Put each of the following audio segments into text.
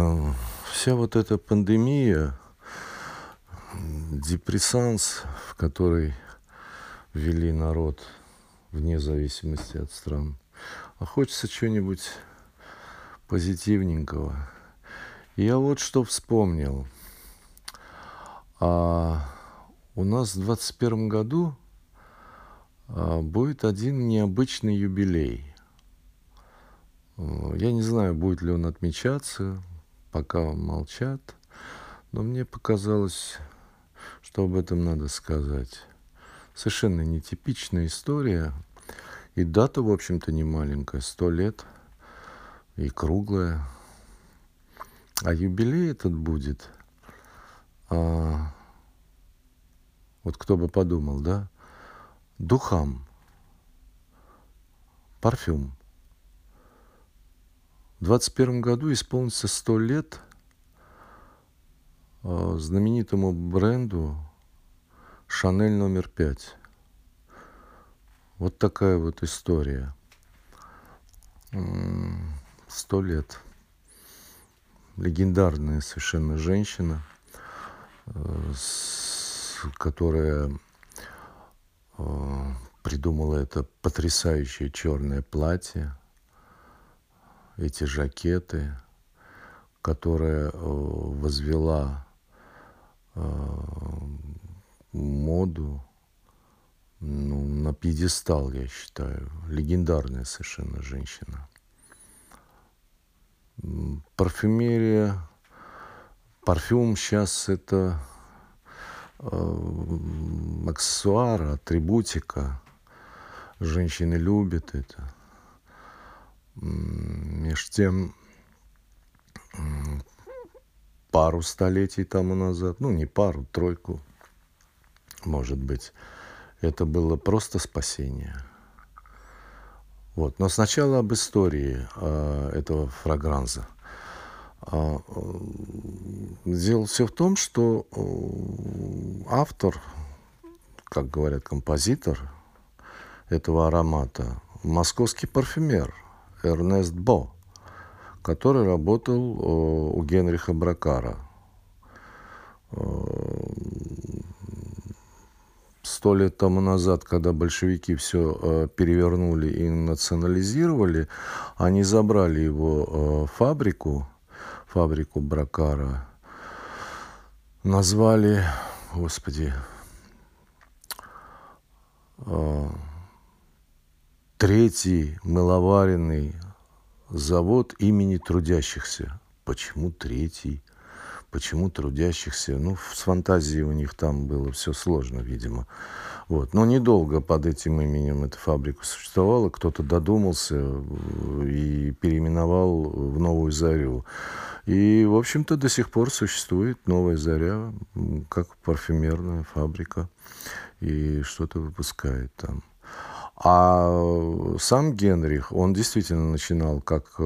э, вся вот эта пандемия, депрессанс, в который ввели народ вне зависимости от стран. А хочется чего-нибудь позитивненького. Я вот что вспомнил. А у нас в 2021 году а, будет один необычный юбилей. Я не знаю, будет ли он отмечаться, пока молчат, но мне показалось, что об этом надо сказать. Совершенно нетипичная история, и дата, в общем-то, не маленькая, сто лет, и круглая. А юбилей этот будет, а, вот кто бы подумал, да, духам, парфюм. В 21 году исполнится сто лет а, знаменитому бренду Шанель номер пять. Вот такая вот история. Сто лет. Легендарная совершенно женщина, э, которая э, придумала это потрясающее черное платье, эти жакеты, которая э, возвела моду ну, на пьедестал, я считаю. Легендарная совершенно женщина. Парфюмерия, парфюм сейчас это э, аксессуар, атрибутика. Женщины любят это. Между тем, пару столетий тому назад, ну не пару, тройку, может быть, это было просто спасение. Вот. Но сначала об истории э, этого фрагранза. Э, дело все в том, что э, автор, как говорят, композитор этого аромата, московский парфюмер Эрнест Бо, который работал э, у Генриха Бракара. Э, сто лет тому назад, когда большевики все э, перевернули и национализировали, они забрали его фабрику, фабрику Бракара, назвали, господи, третий мыловаренный завод имени трудящихся. Почему третий? почему трудящихся. Ну, с фантазией у них там было все сложно, видимо. Вот. Но недолго под этим именем эта фабрика существовала. Кто-то додумался э, и переименовал в «Новую зарю». И, в общем-то, до сих пор существует «Новая заря», как парфюмерная фабрика. И что-то выпускает там. А сам Генрих, он действительно начинал как э,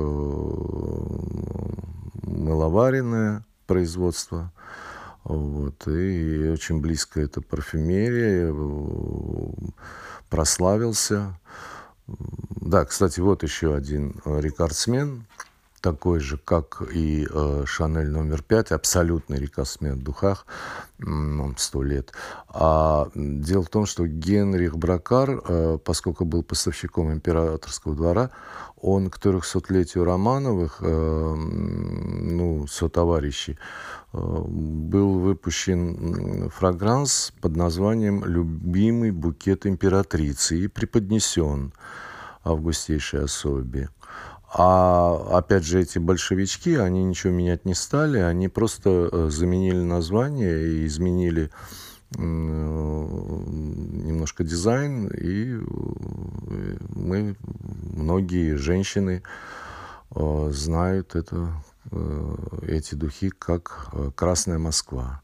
мыловаренная производства. Вот. И очень близко это парфюмерия, э, прославился. Да, кстати, вот еще один рекордсмен, такой же, как и э, Шанель номер пять, абсолютный рекордсмен в духах, сто лет. А дело в том, что Генрих Бракар, э, поскольку был поставщиком императорского двора, он к 300-летию Романовых, э, ну, сотоварищей, был выпущен фрагранс под названием «Любимый букет императрицы» и преподнесен августейшей особе. А опять же, эти большевички, они ничего менять не стали, они просто э, заменили название и изменили немножко дизайн, и мы, многие женщины э, знают это, э, эти духи как э, «Красная Москва».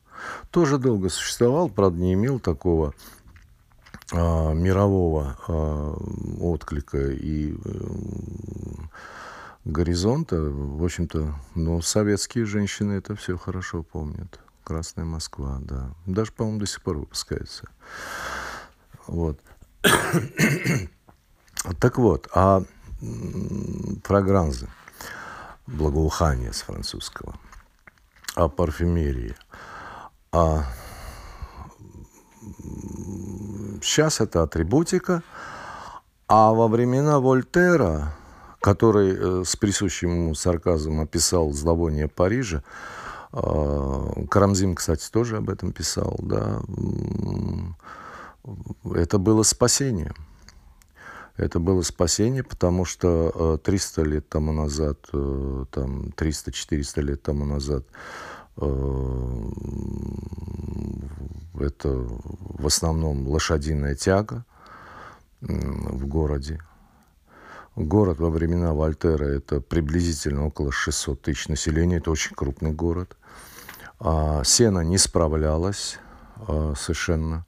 Тоже долго существовал, правда, не имел такого мирового а, отклика и горизонта. В общем-то, но советские женщины это все хорошо помнят. Красная Москва, да. Даже, по-моему, до сих пор выпускается. Вот. так вот, а фрагранзы. благоухание с французского, о парфюмерии. А сейчас это атрибутика, а во времена Вольтера, который э, с присущим ему сарказмом описал зловоние Парижа, э, Карамзин, кстати, тоже об этом писал, да, это было спасение. Это было спасение, потому что 300 э, лет тому назад, там 300-400 лет тому назад это в основном лошадиная тяга в городе. Город во времена Вольтера это приблизительно около 600 тысяч населения, это очень крупный город. А сена не справлялась а, совершенно,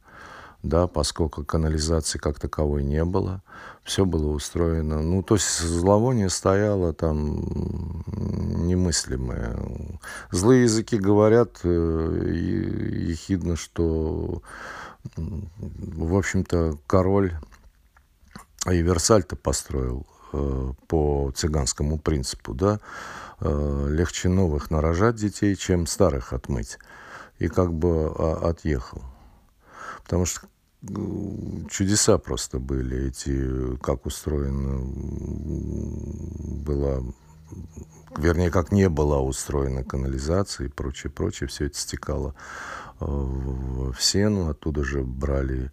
да, поскольку канализации как таковой не было. Все было устроено. Ну, то есть зловоние стояло там немыслимое. Злые языки говорят э, ехидно, что, в общем-то, король и Версаль-то построил э, по цыганскому принципу, да, э, легче новых нарожать детей, чем старых отмыть. И как бы а, отъехал. Потому что чудеса просто были эти, как устроена была, вернее, как не была устроена канализация и прочее, прочее, все это стекало э, в сену, оттуда же брали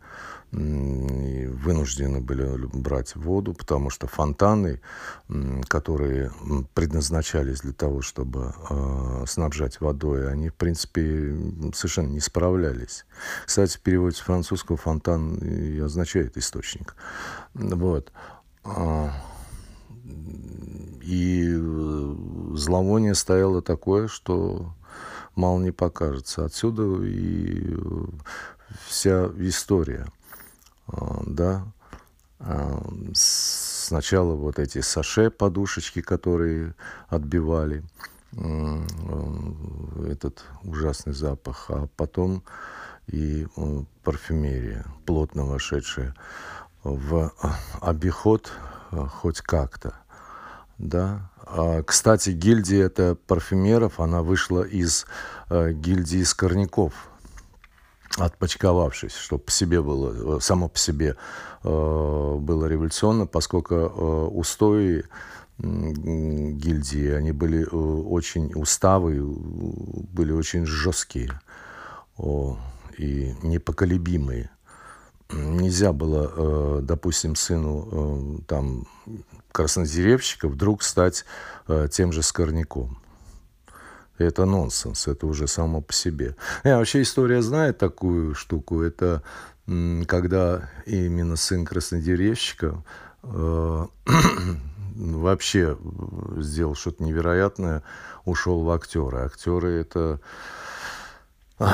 вынуждены были брать воду, потому что фонтаны, которые предназначались для того, чтобы э, снабжать водой, они, в принципе, совершенно не справлялись. Кстати, в переводе с французского фонтан и означает источник. Вот. И э, зловоние стояло такое, что мало не покажется. Отсюда и э, вся история – а, да, а, сначала вот эти саше подушечки, которые отбивали этот ужасный запах, а потом и парфюмерия, плотно вошедшая в обиход хоть как-то. Да? А, кстати, гильдия это парфюмеров, она вышла из э, гильдии скорняков – отпочковавшись, что по себе было, э, само по себе э, было революционно, поскольку э, устои гильдии, они были очень, уставы были очень жесткие и непоколебимые. Нельзя было, допустим, сыну там краснодеревщика вдруг стать тем же скорняком это нонсенс, это уже само по себе. Я вообще история знает такую штуку, это когда именно сын краснодеревщика э, вообще сделал что-то невероятное, ушел в актеры. Актеры это э,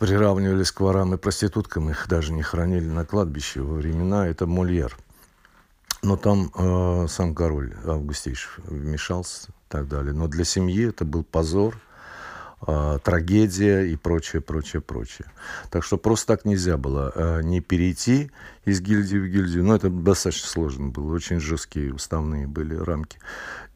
приравнивались к ворам и проституткам, их даже не хранили на кладбище во времена, это Мольер. Но там э, сам король Августейший вмешался и так далее. Но для семьи это был позор – э, трагедия и прочее, прочее, прочее. Так что просто так нельзя было э, не перейти из гильдии в гильдию. Но это достаточно сложно было, очень жесткие уставные были рамки.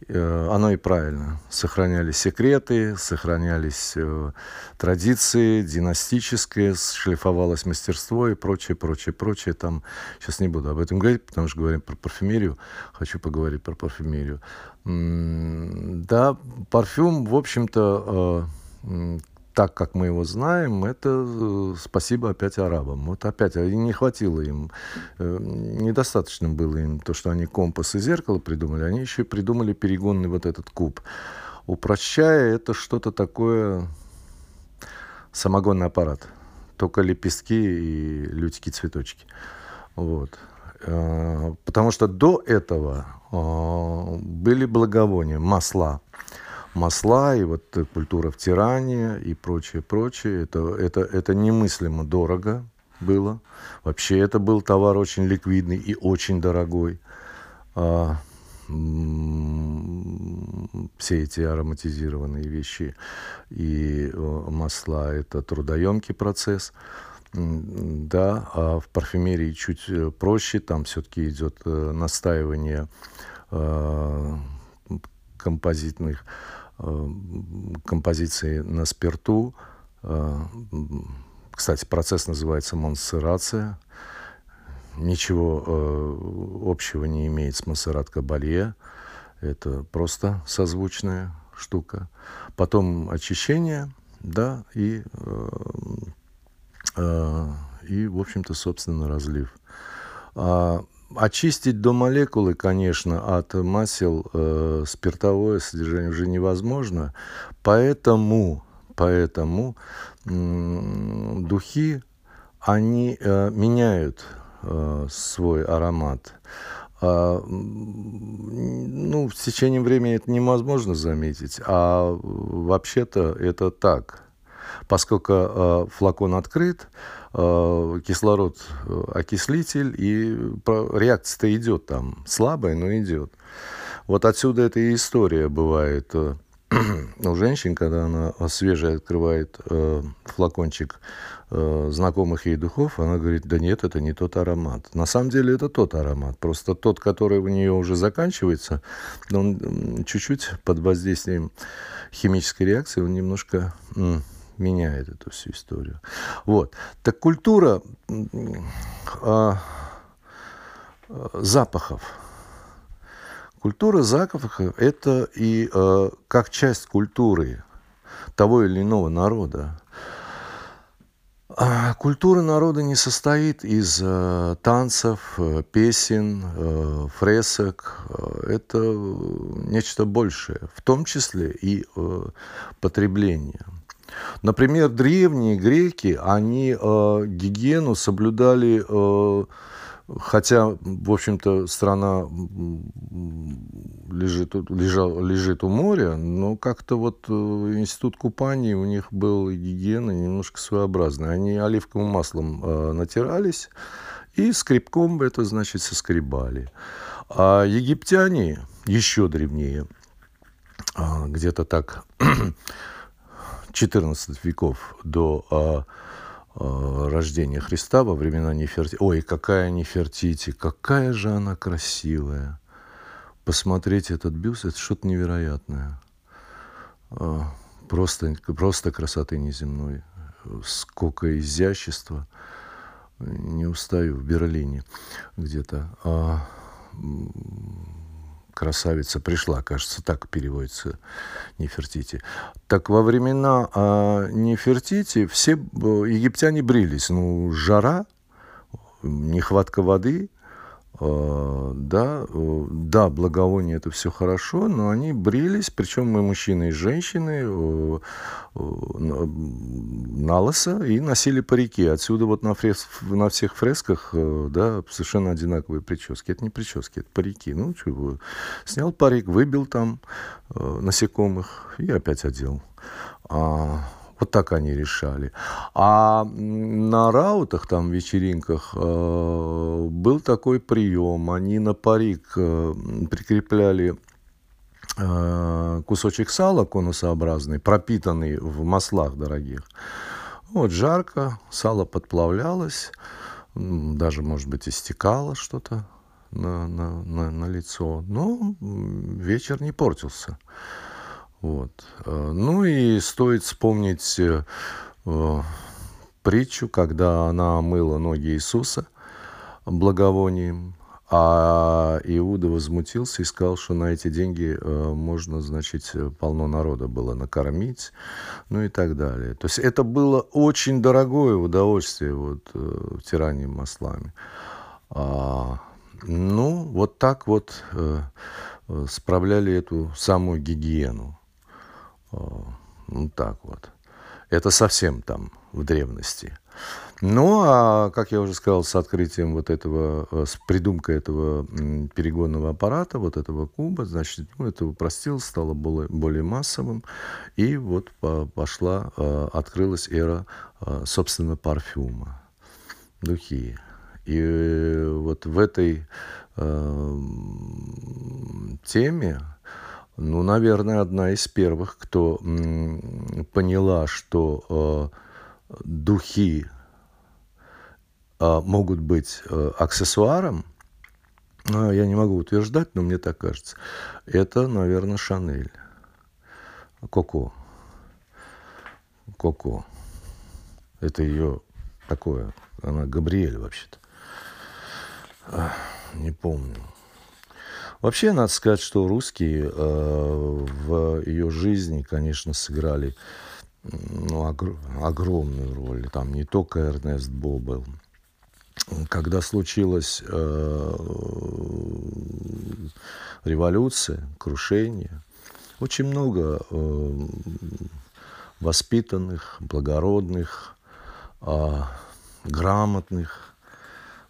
Э, оно и правильно. Сохранялись секреты, сохранялись э, традиции, династическое, шлифовалось мастерство и прочее, прочее, прочее. Там сейчас не буду об этом говорить, потому что говорим про парфюмерию. Хочу поговорить про парфюмерию. Да, парфюм, в общем-то, э, так, как мы его знаем, это э, спасибо опять арабам. Вот опять, не хватило им, э, недостаточно было им то, что они компас и зеркало придумали, они еще и придумали перегонный вот этот куб. Упрощая, это что-то такое, самогонный аппарат, только лепестки и лютики-цветочки. Вот. Э, потому что до этого были благовония, масла масла, и вот культура втирания и прочее, прочее. Это, это, это немыслимо дорого было. Вообще это был товар очень ликвидный и очень дорогой. А, все эти ароматизированные вещи и масла – это трудоемкий процесс. Да, а в парфюмерии чуть э, проще, там все-таки идет э, настаивание э, композитных композиции на спирту. Кстати, процесс называется монсерация. Ничего общего не имеет с Монсеррат Кабалье. Это просто созвучная штука. Потом очищение, да, и, и в общем-то, собственно, разлив. А, очистить до молекулы, конечно, от масел э, спиртовое содержание уже невозможно, поэтому, поэтому э, духи, они э, меняют э, свой аромат. А, ну, в течение времени это невозможно заметить, а вообще-то это так. Поскольку э, флакон открыт, Э, кислород э, окислитель, и реакция-то идет там, слабая, но идет. Вот отсюда эта и история бывает э, у женщин, когда она свежий открывает флакончик знакомых ей духов, она говорит, да нет, это не тот аромат. На самом деле это тот аромат, просто тот, который у нее уже заканчивается, он чуть-чуть под воздействием химической реакции, он немножко меняет эту всю историю. Вот. Так культура э, запахов. Культура запахов – это и э, как часть культуры того или иного народа. А культура народа не состоит из э, танцев, э, песен, э, фресок. Это нечто большее, в том числе и э, потребление. Например, древние греки, они э, гигиену соблюдали, э, хотя, в общем-то, страна лежит, лежал, лежит у моря, но как-то вот э, институт купаний у них был гигиена немножко своеобразная. Они оливковым маслом э, натирались и скребком это, значит, соскребали. А египтяне еще древнее, а, где-то так 14 веков до а, а, рождения Христа во времена Нефертити. Ой, какая Нефертити, какая же она красивая. Посмотреть этот бюст, это что-то невероятное. А, просто, просто красоты неземной. Сколько изящества. Не устаю в Берлине где-то. Красавица пришла, кажется, так переводится Нефертити. Так во времена а, Нефертити все э, египтяне брились. Ну, жара, нехватка воды, а, да, э, да, благовоние это все хорошо, но они брились, причем мы мужчины и женщины э, на лысо и носили парики. Отсюда вот на, фрес, на всех фресках да, совершенно одинаковые прически. Это не прически, это парики. Ну, что, снял парик, выбил там насекомых и опять одел. А, вот так они решали. А на раутах, там, вечеринках, э, был такой прием. Они на парик э, прикрепляли э, кусочек сала конусообразный, пропитанный в маслах дорогих. Вот жарко, сало подплавлялось, даже, может быть, истекало что-то на, на, на, на лицо. Но вечер не портился. Вот. Э, ну и стоит вспомнить э, э, притчу, когда она мыла ноги Иисуса благовонием, а Иуда возмутился и сказал, что на эти деньги можно, значит, полно народа было накормить, ну и так далее. То есть это было очень дорогое удовольствие, вот, втирание маслами. А, ну, вот так вот справляли эту самую гигиену. Ну, так вот. Это совсем там в древности. Ну, а, как я уже сказал, с открытием вот этого, э, с придумкой этого перегонного аппарата, вот этого куба, значит, ну, это упростилось, стало более, более массовым, и вот пошла, э, открылась эра, э, собственно, парфюма, духи. И вот в этой теме ну, наверное, одна из первых, кто поняла, что э, духи э, могут быть э, аксессуаром, я не могу утверждать, но мне так кажется, это, наверное, Шанель. Коко. Коко. Это ее такое. Она Габриэль вообще-то. Не помню. Вообще, надо сказать, что русские э, в ее жизни, конечно, сыграли ну, огр- огромную роль. Там не только Эрнест Бо был. Когда случилась э, революция, крушение, очень много э, воспитанных, благородных, э, грамотных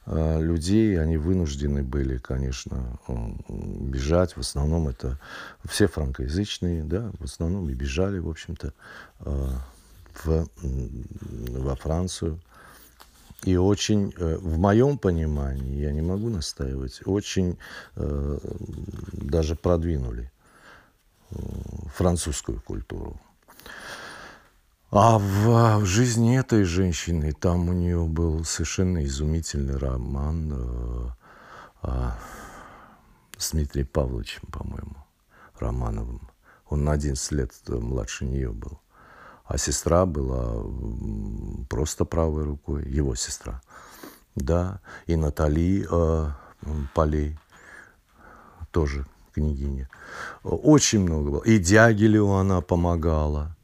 людей, они вынуждены были, конечно, бежать. В основном это все франкоязычные, да, в основном и бежали, в общем-то, э, в, во Францию. И очень, э, в моем понимании, я не могу настаивать, очень э, даже продвинули французскую культуру. А в, в жизни этой женщины, там у нее был совершенно изумительный роман э, э, с Дмитрием Павловичем, по-моему, Романовым. Он на 11 лет младше нее был. А сестра была просто правой рукой, его сестра. Да, и Натали э, Полей тоже княгиня. Очень много было. И Дягилеву она помогала.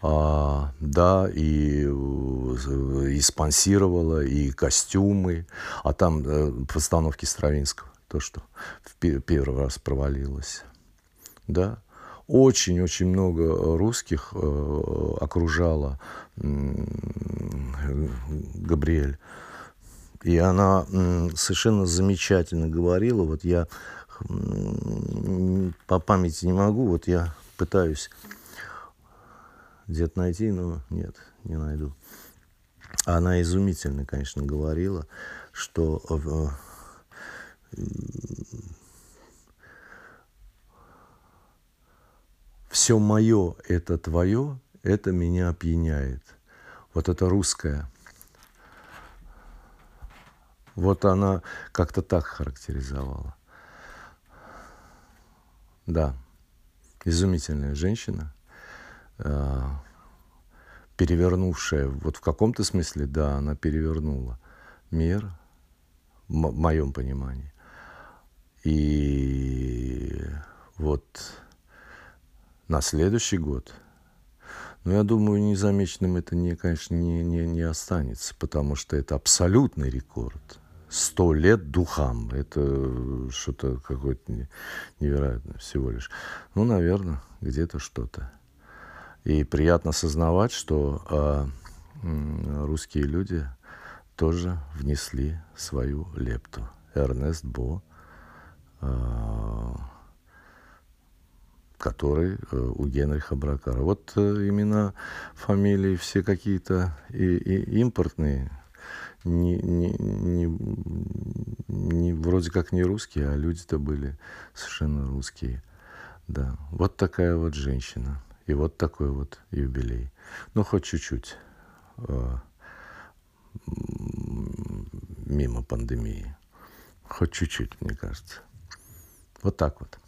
А, да, и, и спонсировала, и костюмы. А там э, постановки Стравинского, то, что в первый раз провалилось. Да. Очень-очень много русских э, окружала э, Габриэль. И она э, совершенно замечательно говорила. Вот я по памяти не могу, вот я пытаюсь где-то найти, но нет, не найду. Она изумительно, конечно, говорила, что э, все мое – это твое, это меня опьяняет. Вот это русское. Вот она как-то так характеризовала. Да, изумительная женщина, э, перевернувшая, вот в каком-то смысле, да, она перевернула мир, в моем понимании. И вот на следующий год, ну, я думаю, незамеченным это, не, конечно, не, не, не останется, потому что это абсолютный рекорд сто лет духам. Это что-то какое-то невероятное всего лишь. Ну, наверное, где-то что-то. И приятно осознавать, что э, русские люди тоже внесли свою лепту. Эрнест Бо, э, который э, у Генриха Бракара. Вот э, имена, фамилии все какие-то и, и импортные, не, не, не, не, вроде как не русские, а люди-то были совершенно русские. Да, вот такая вот женщина. И вот такой вот юбилей. Ну, хоть чуть-чуть э, мимо пандемии. Хоть чуть-чуть, мне кажется. Вот так вот.